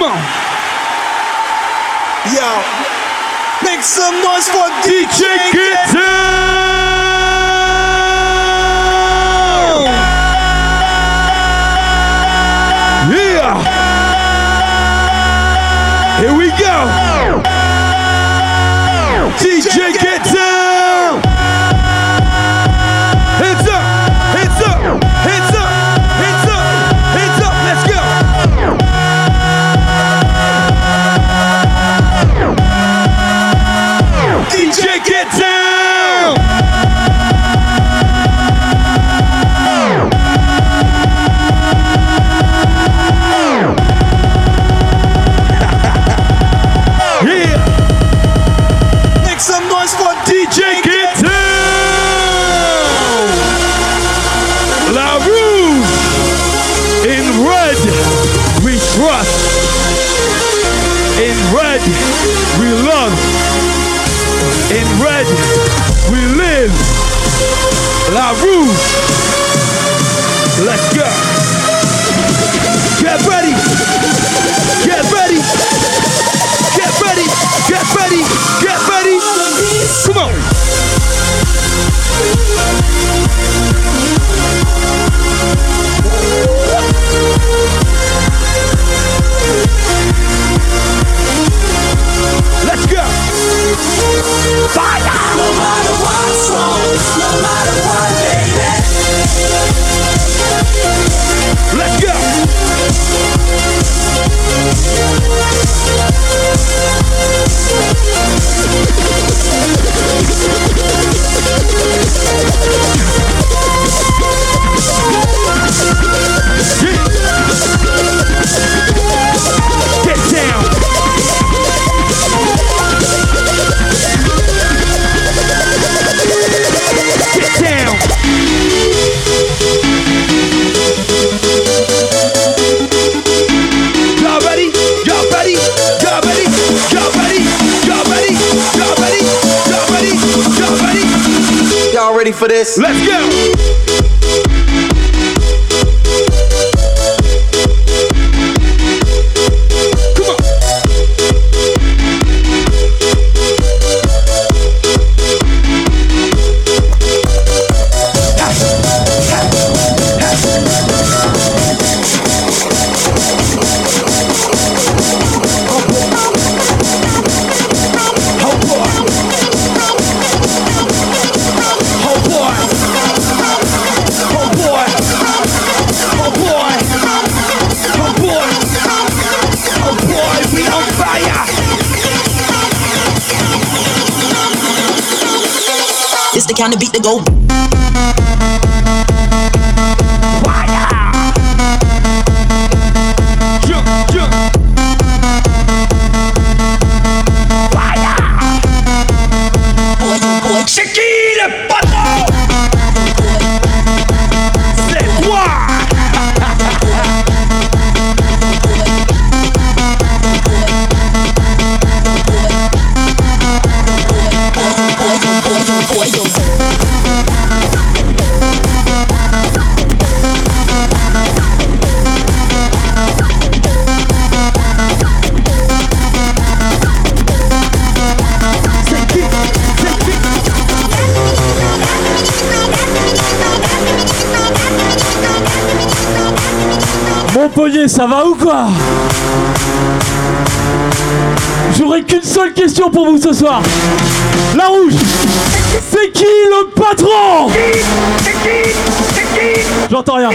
Come on. Yo, make some noise for DJ Get La Let's go. Get ready. Get ready. Get ready. Get ready. Get ready. Come on. Let's go. Fire. No matter no matter what, baby. Let's go. Get ready? For this? Let's go. trying to beat the goal. Ça va ou quoi J'aurai qu'une seule question pour vous ce soir. La rouge, c'est qui le patron J'entends rien.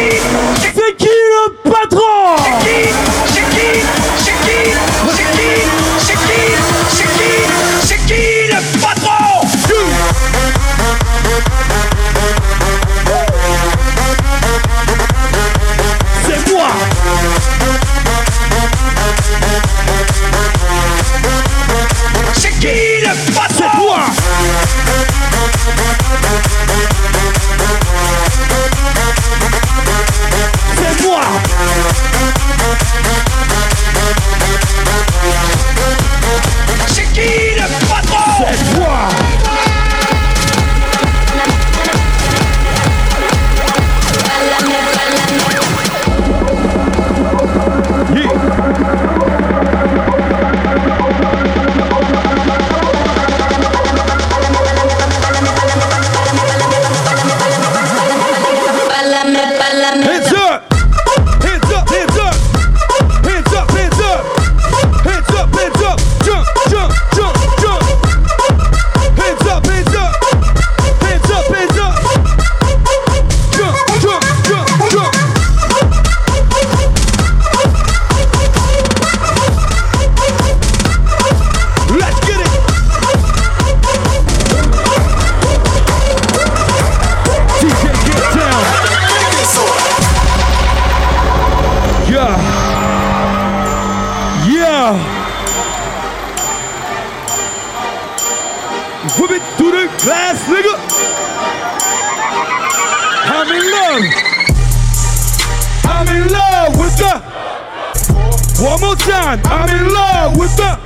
One more time, I'm in love with the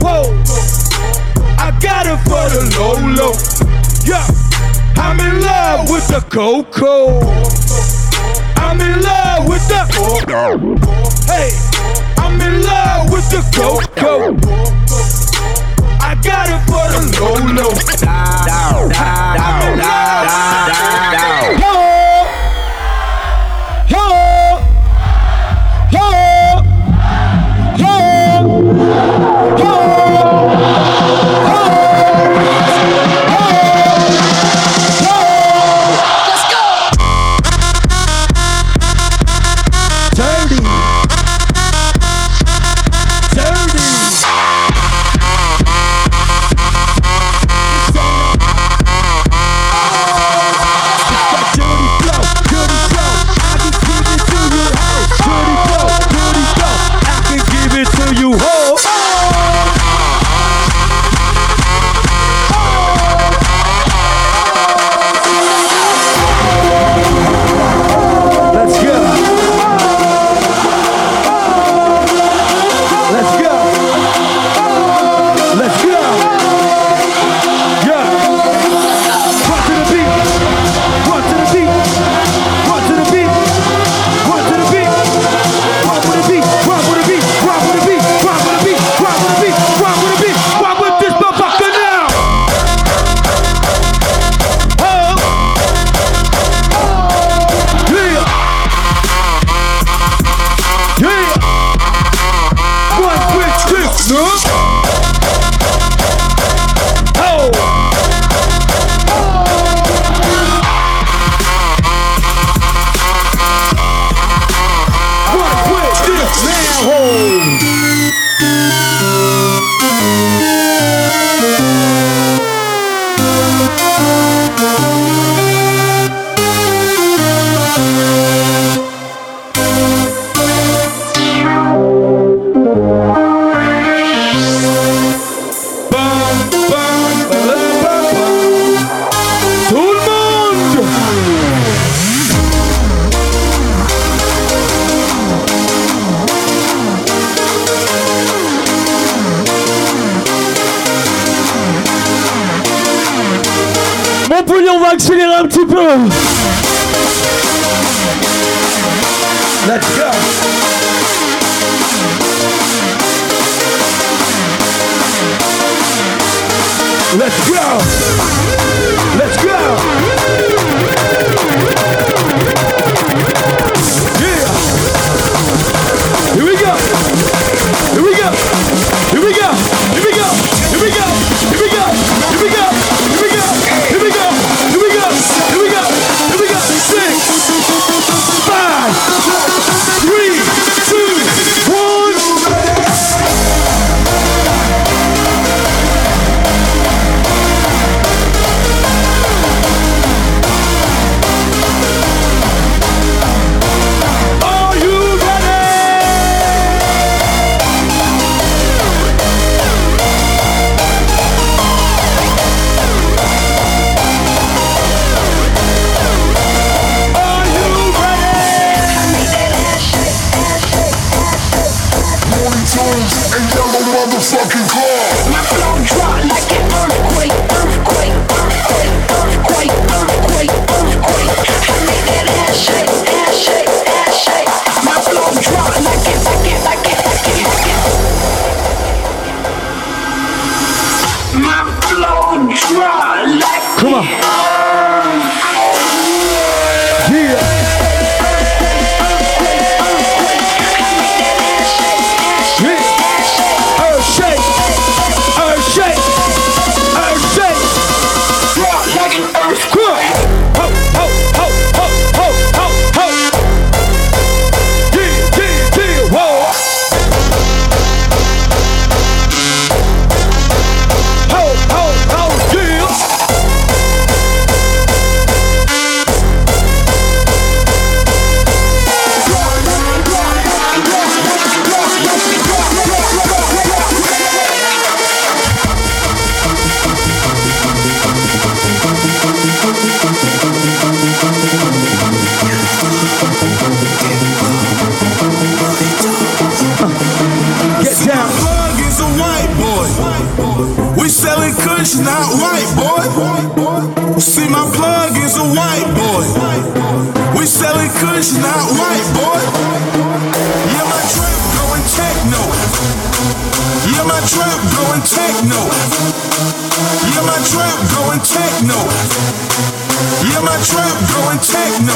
whoa. I got it for the low low. Yeah, I'm in love with the coco. I'm in love with the hey. I'm in love with the coco. I got it for the low low. I'm in love. un petit peu. Let's go. Let's go. Techno. Yeah, my trap going techno. Yeah, my trap going techno.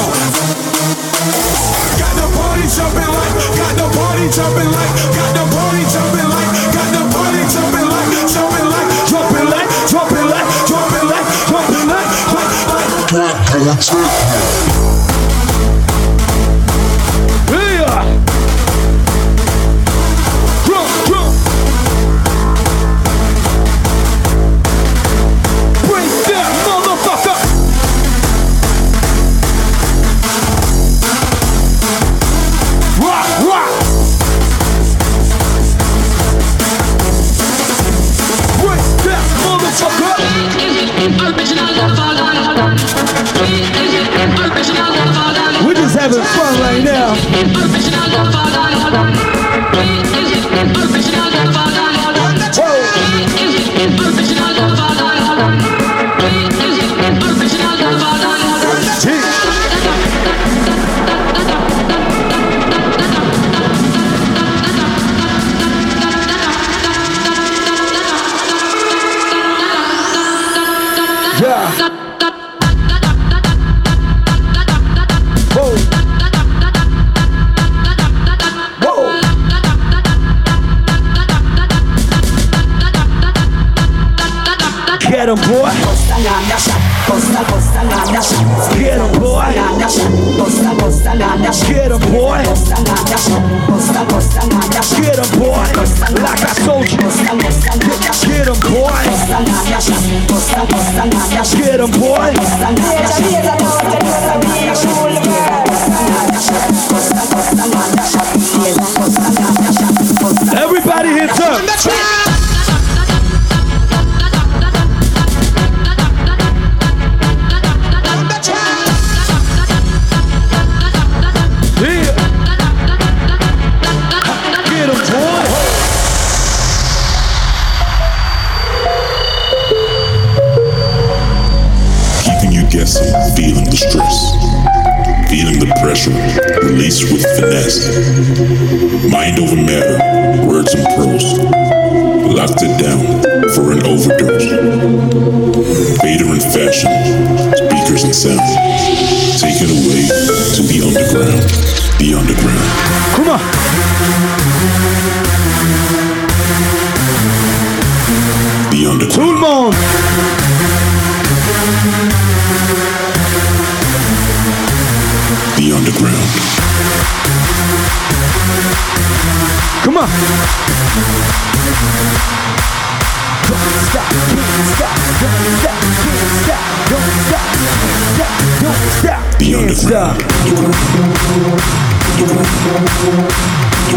Got the party jumping like, got the party jumping like, got the party jumping like, got the party jumping like, jumping like, jumping like, jumping like, jumping like, jumping like, jumping like. Yeah. Y el tiempo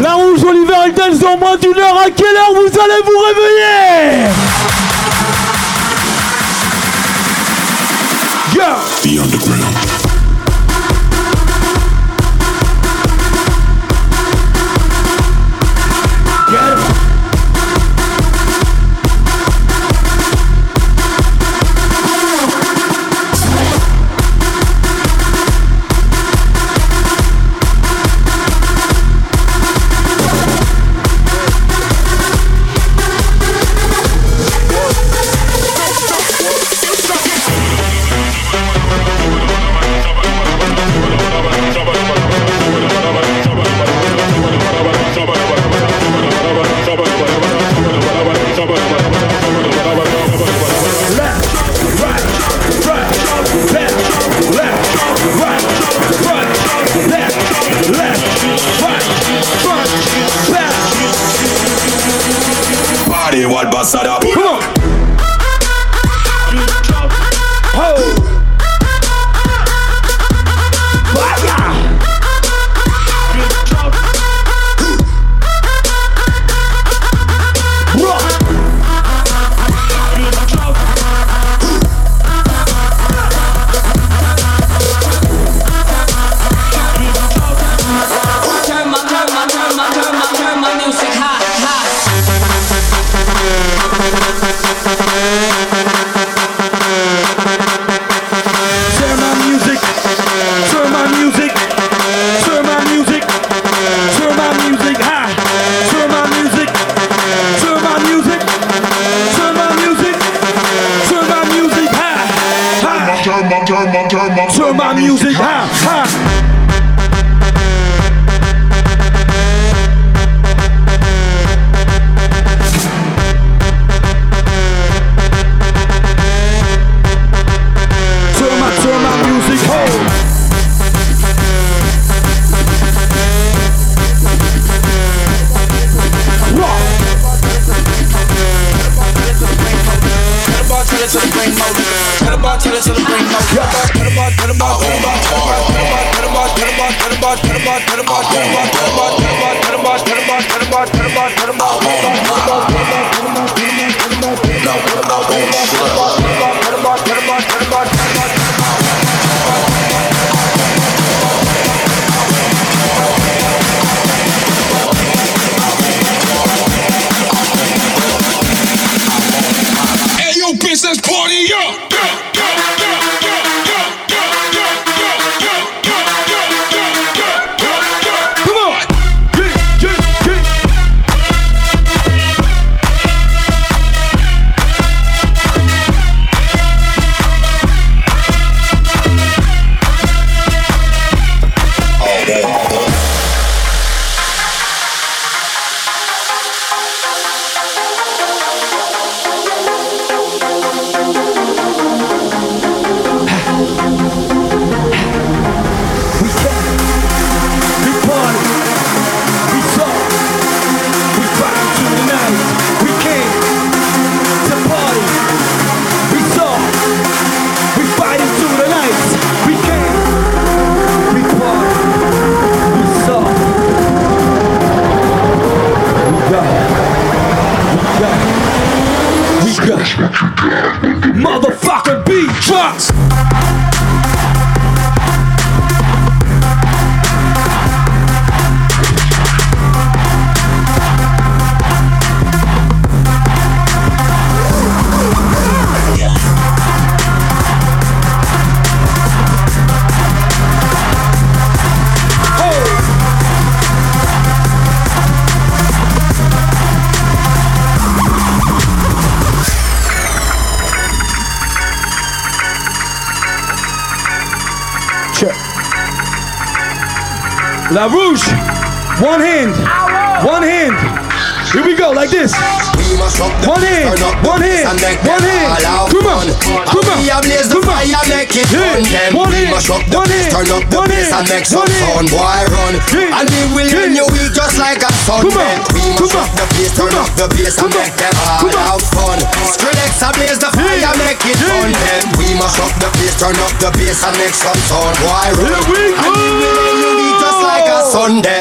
La rouge Oliver Eldens dans moins d'une heure. À quelle heure vous allez vous réveiller? to the sun bring my Get about, get about, get about, get about, get about, get about, get about, get about, get about, get about, get about, get about, get about, get about, get about, get about, get about, get about, get about, La Rouge. One hand. One hand. Here we go, like this. One hand. One hand. One hand. Come on. Come on. Come on. Yeah. One hand. One hand. Turn up the bass and make some sound, boy, run. Yeah. And we will Yeah. run you weak just like a Come on. Come must on. the bass, turn up the bass and make them all have fun. Skrillex ablaze the fire, make it fun. Then we must up the bass, turn up the bass and make some sound, boy, run. Here we And like a. Sunday.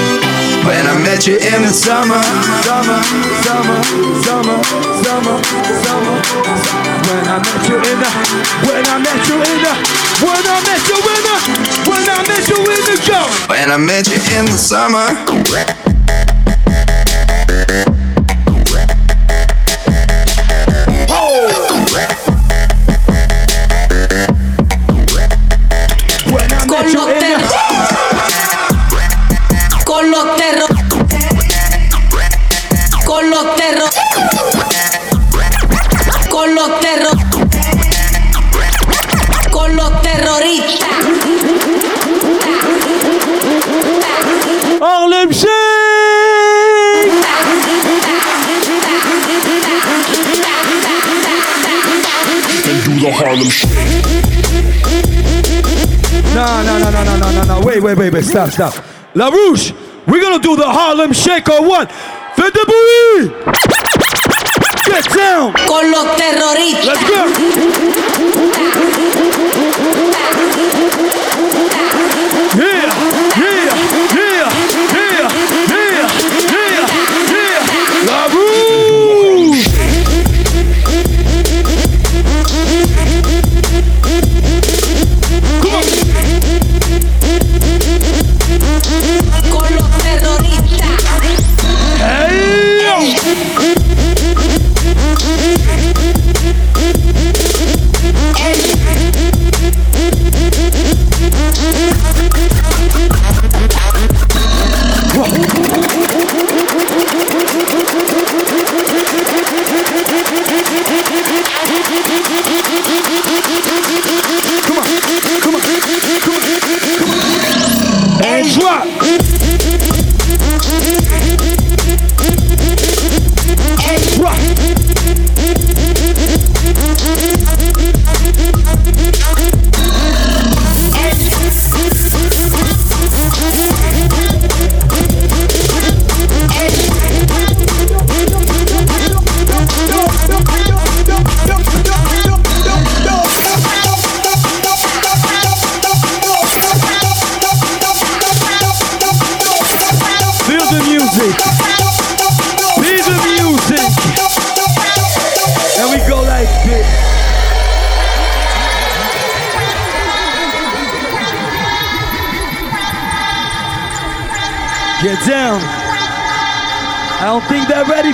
When I met you in the summer, summer, summer, summer, summer, summer. When I met you in the, when I met you in the, when I met you in the, when I met you in the. When I met you in the summer. No, no, no, no, no, no, no, no. Wait, wait, wait, wait. Stop, stop. La Rouge, we're gonna do the Harlem Shake or what? Faites de bruit. Get down. Con los terroristas. Let's go.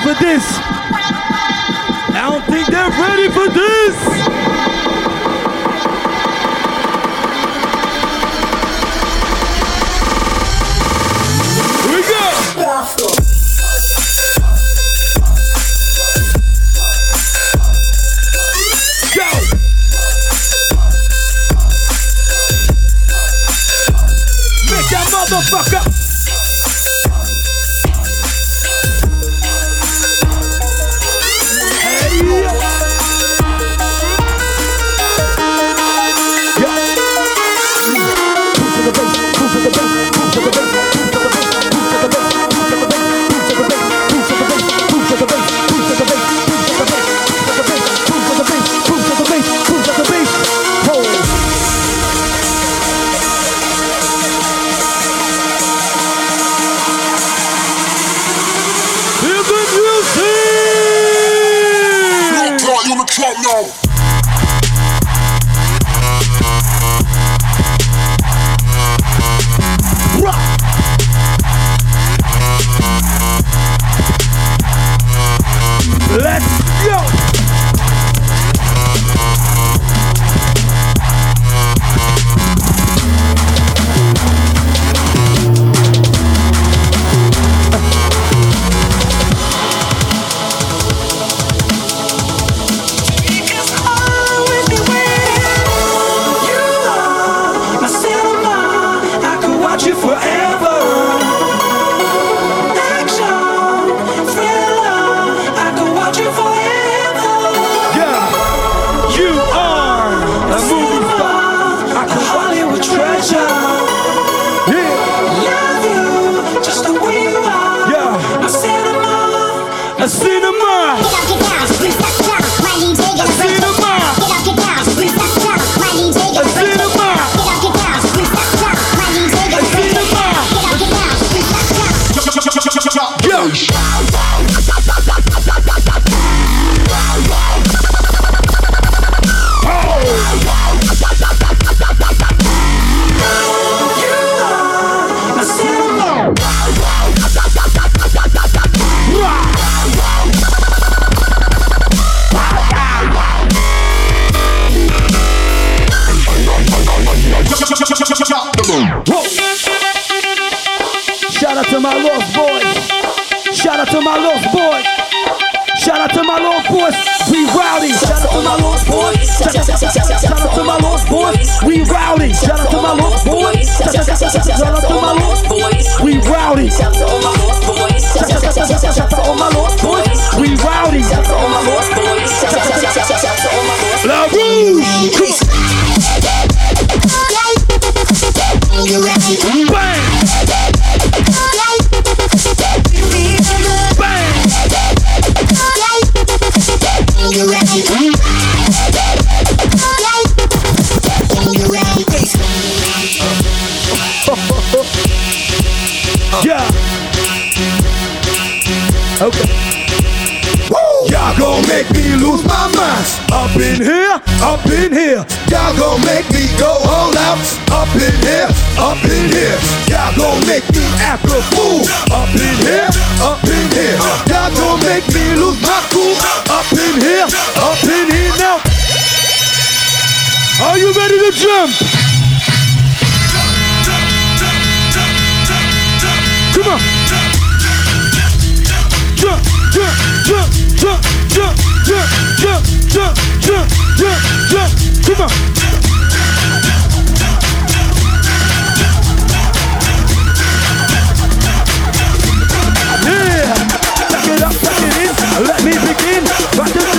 For this. Boys. Shout shout to my lost boys. We rowdy. Shout to all my lost boys. Shout to all my lost boys. We rowdy. Shout to all my lost boys. Shout to all my lost boys. La Rouge. In here. Y'all gon' make me act a fool. Up in here, up in here. Y'all gon' make me lose my cool. Up in here, up in here now. Are you ready to jump? Come on. Jump, jump, jump, jump, jump, jump, jump, jump, jump, jump, jump. Jump jump come on. Yeah. Suck it up, suck it in. Let me begin. Back to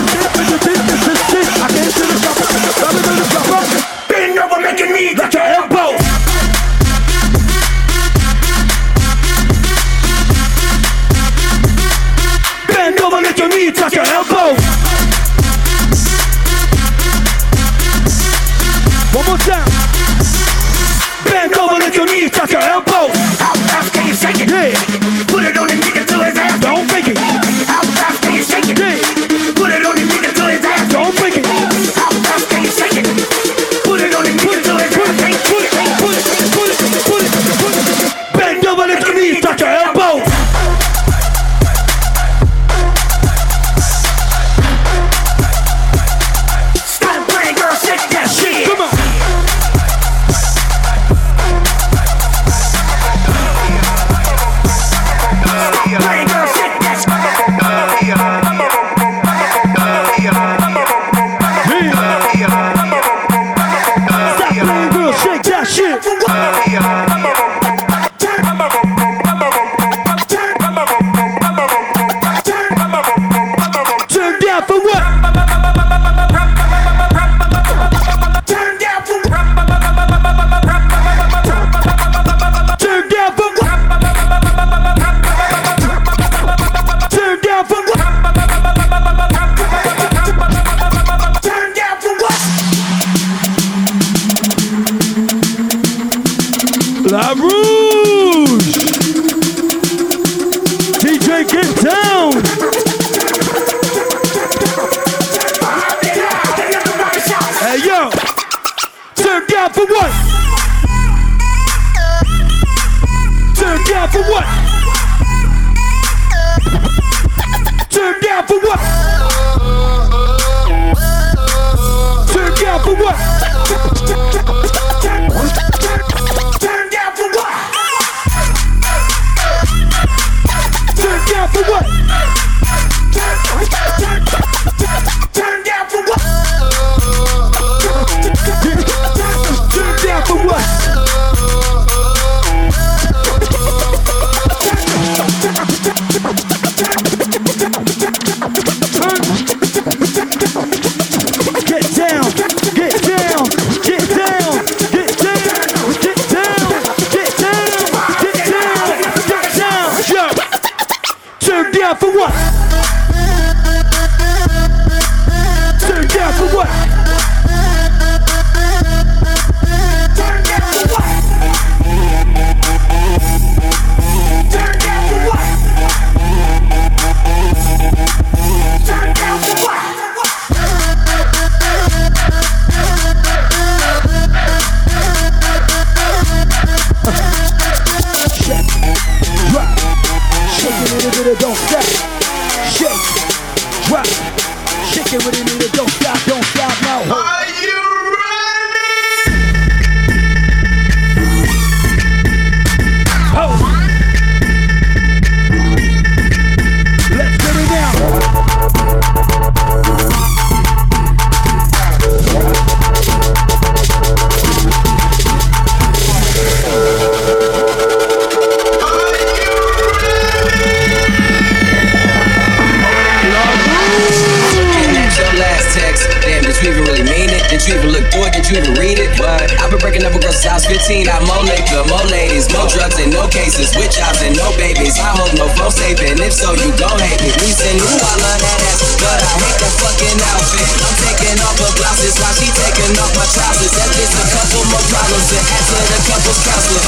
19, I mo liquor, mo ladies, no drugs and no cases, with jobs and no babies. I hope no phone saving, if so, you gon' hate me. Reason you, I love that ass, but I hate that fucking outfit. I'm taking off her glasses while she taking off my trousers. That just a couple more problems than after the couple's counselor.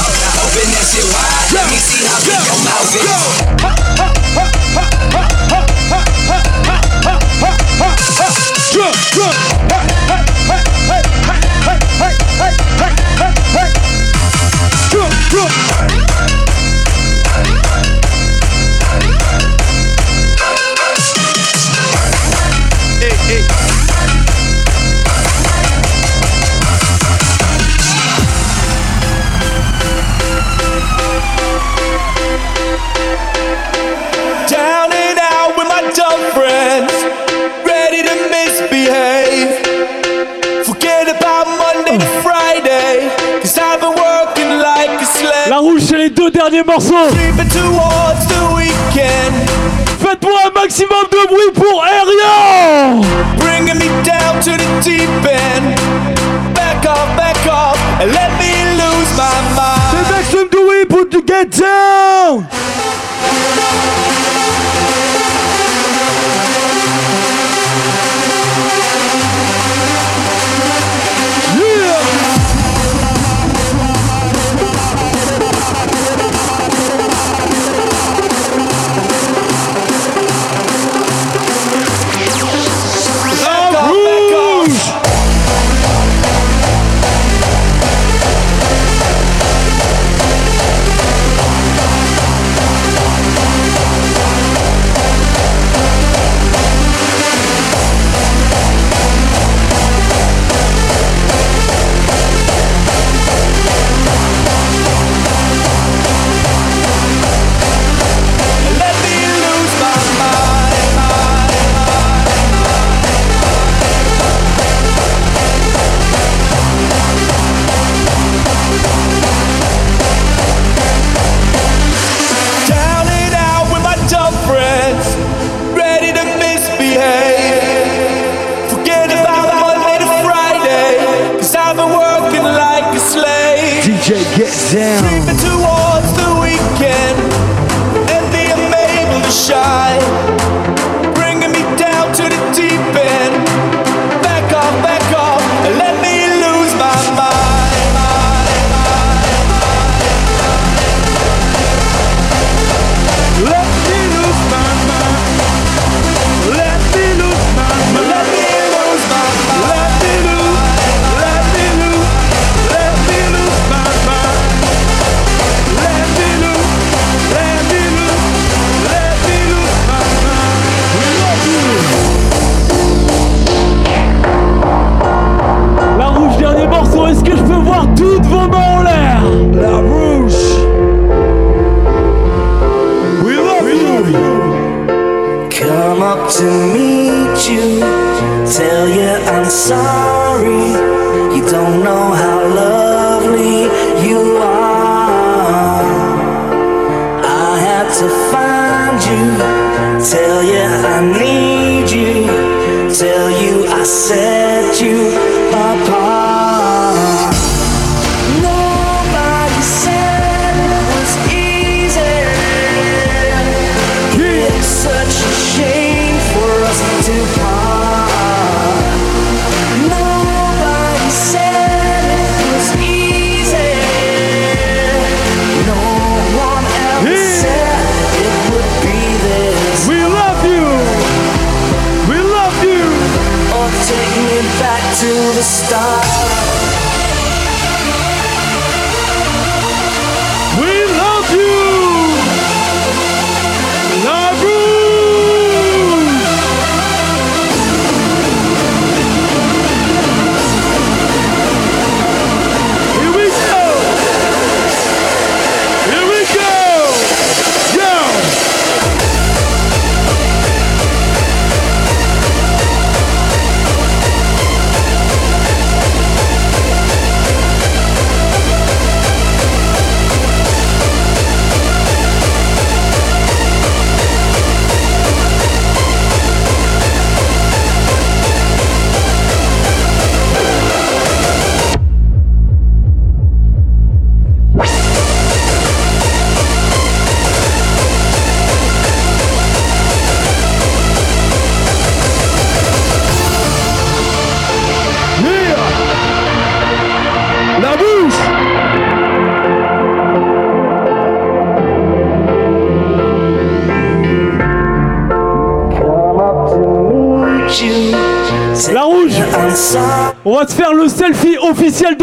Open that shit wide, let me see how big your mouth is. Drunk, drunk, ha, ha. La rouge, c'est les deux derniers morceaux. Faites-moi un maximum de bruit pour Arian. Bringing me down to the deep end. Back off, back off, and let me lose my mind. The maximum de bruit pour Get Down. up to meet you, tell you I'm sorry. You don't know how lovely you are. I had to find you, tell you I need you, tell you I said.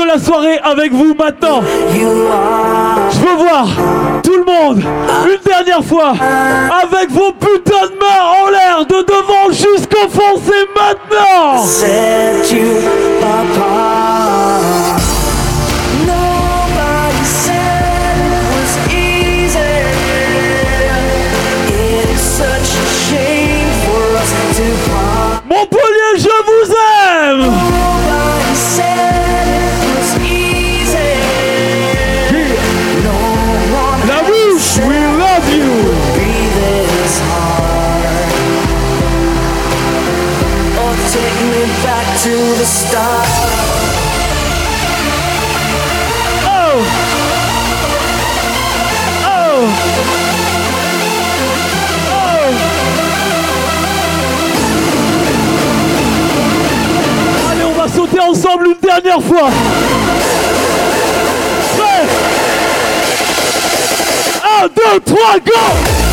la soirée avec vous maintenant. Je veux voir tout le monde une dernière fois avec vos putains de mains en l'air de devant jusqu'au fond. C'est maintenant. Set you apart. Montpellier, je vous to the stars. Oh. Oh. Oh. sauter ensemble une dernière fois. Ouais. 1, 2, 3, go